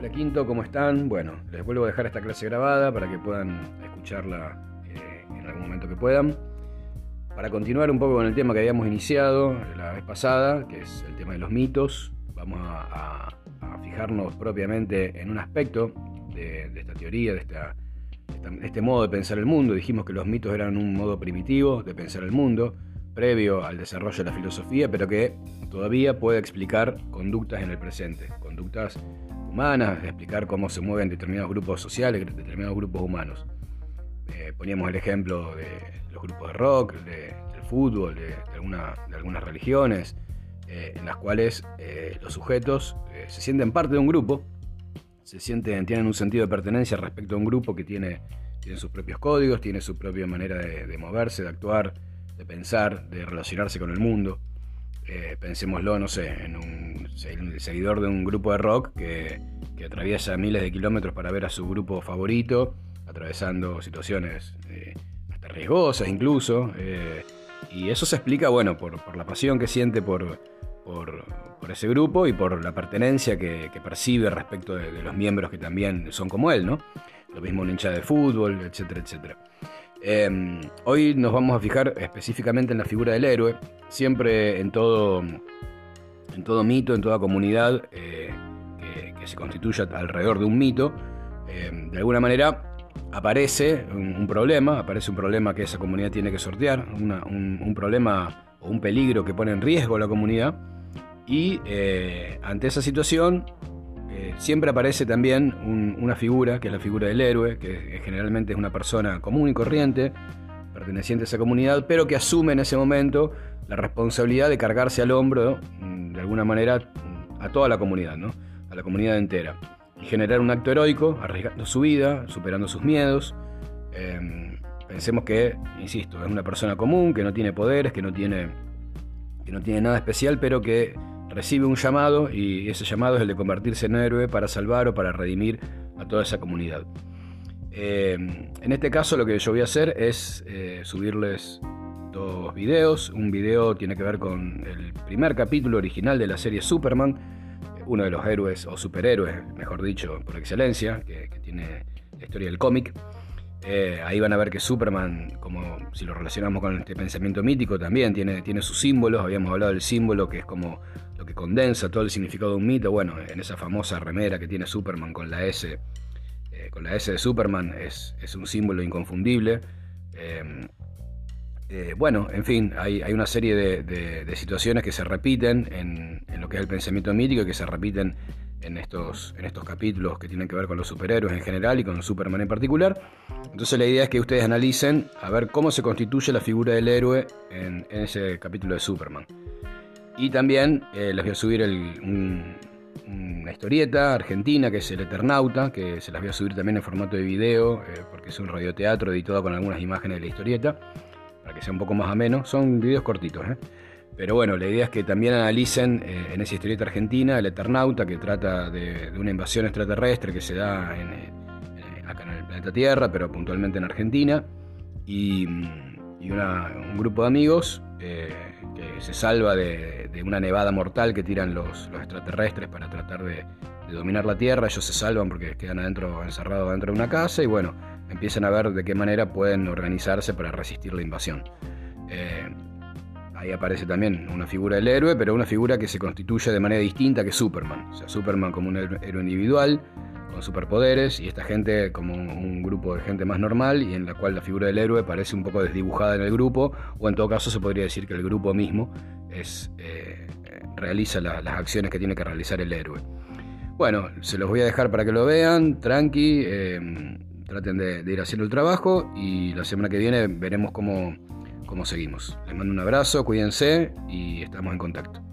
Hola Quinto, ¿cómo están? Bueno, les vuelvo a dejar esta clase grabada para que puedan escucharla eh, en algún momento que puedan. Para continuar un poco con el tema que habíamos iniciado la vez pasada, que es el tema de los mitos, vamos a, fijarnos propiamente en un aspecto de, esta teoría, de, de este modo de pensar el mundo. Dijimos que los mitos eran un modo primitivo de pensar el mundo, previo al desarrollo de la filosofía, pero que todavía puede explicar conductas en el presente, conductas humanas, explicar cómo se mueven determinados grupos sociales, determinados grupos humanos. Eh, poníamos el ejemplo de los grupos de rock, del fútbol, de, algunas religiones, eh, en las cuales eh, los sujetos se sienten parte de un grupo, se sienten, tienen un sentido de pertenencia respecto a un grupo que tiene, tiene sus propios códigos, tiene su propia manera de moverse, de actuar, de pensar, de relacionarse con el mundo. Pensémoslo, no sé, en un seguidor de un grupo de rock que, atraviesa miles de kilómetros para ver a su grupo favorito, atravesando situaciones eh, hasta riesgosas incluso. Eh, y eso se explica, bueno, por, la pasión que siente por, por, ese grupo y por la pertenencia que, percibe respecto de, los miembros que también son como él, ¿no? Lo mismo un hincha de fútbol, etcétera, etcétera. Em, hoy nos vamos a fijar específicamente en la figura del héroe. Siempre en todo, en todo mito, en toda comunidad eh, que, se constituya alrededor de un mito, em, de alguna manera aparece un, problema, aparece un problema que esa comunidad tiene que sortear, un, problema o un peligro que pone en riesgo a la comunidad. Y eh, ante esa situación, eh, siempre aparece también una figura, que es la figura del héroe, que generalmente es una persona común y corriente, perteneciente a esa comunidad, pero que asume en ese momento la responsabilidad de cargarse al hombro, mm, de alguna manera, a toda la comunidad, ¿no? a la comunidad entera. Y generar un acto heroico, arriesgando su vida, superando sus miedos. Em, pensemos que, insisto, es una persona común, que no tiene poderes, que no tiene, que no tiene nada especial, pero que recibe un llamado y ese llamado es el de convertirse en héroe para salvar o para redimir a toda esa comunidad. Eh, en este caso lo que yo voy a hacer es eh, subirles dos videos. Un video tiene que ver con el primer capítulo original de la serie Superman, uno de los héroes o superhéroes, mejor dicho, por excelencia, que, tiene la historia del cómic. Eh, ahí van a ver que Superman, como si lo relacionamos con este pensamiento mítico, también tiene, tiene sus símbolos. Habíamos hablado del símbolo que es como lo que condensa todo el significado de un mito. Bueno, en esa famosa remera que tiene Superman con la S, eh, con la S de Superman, es, un símbolo inconfundible. Eh, bueno, en fin, hay, una serie de, situaciones que se repiten en, en, lo que es el pensamiento mítico y que se repiten en estos, en estos capítulos que tienen que ver con los superhéroes en general y con Superman en particular. Entonces la idea es que ustedes analicen a ver cómo se constituye la figura del héroe en, ese capítulo de Superman. Y también eh, les voy a subir una historieta argentina que es El Eternauta, que se las voy a subir también en formato de video, eh, porque es un radioteatro editado con algunas imágenes de la historieta, para que sea un poco más ameno. Son videos cortitos, ¿eh? Pero bueno, la idea es que también analicen eh, en esa historieta argentina el Eternauta, que trata de, una invasión extraterrestre que se da acá en el planeta Tierra, pero puntualmente en Argentina, y, un grupo de amigos eh, que se salva de, una nevada mortal que tiran los, extraterrestres para tratar de, dominar la Tierra. Ellos se salvan porque quedan adentro, encerrados dentro de una casa y bueno, empiezan a ver de qué manera pueden organizarse para resistir la invasión. Eh, Ahí aparece también una figura del héroe, pero una figura que se constituye de manera distinta que Superman. O sea, Superman como un héroe individual, con superpoderes, y esta gente como un grupo de gente más normal, y en la cual la figura del héroe parece un poco desdibujada en el grupo, o en todo caso se podría decir que el grupo mismo es, eh, realiza las acciones que tiene que realizar el héroe. Bueno, se los voy a dejar para que lo vean, tranqui, eh, traten de ir haciendo el trabajo, y la semana que viene veremos cómo cómo seguimos. Les mando un abrazo, cuídense y estamos en contacto.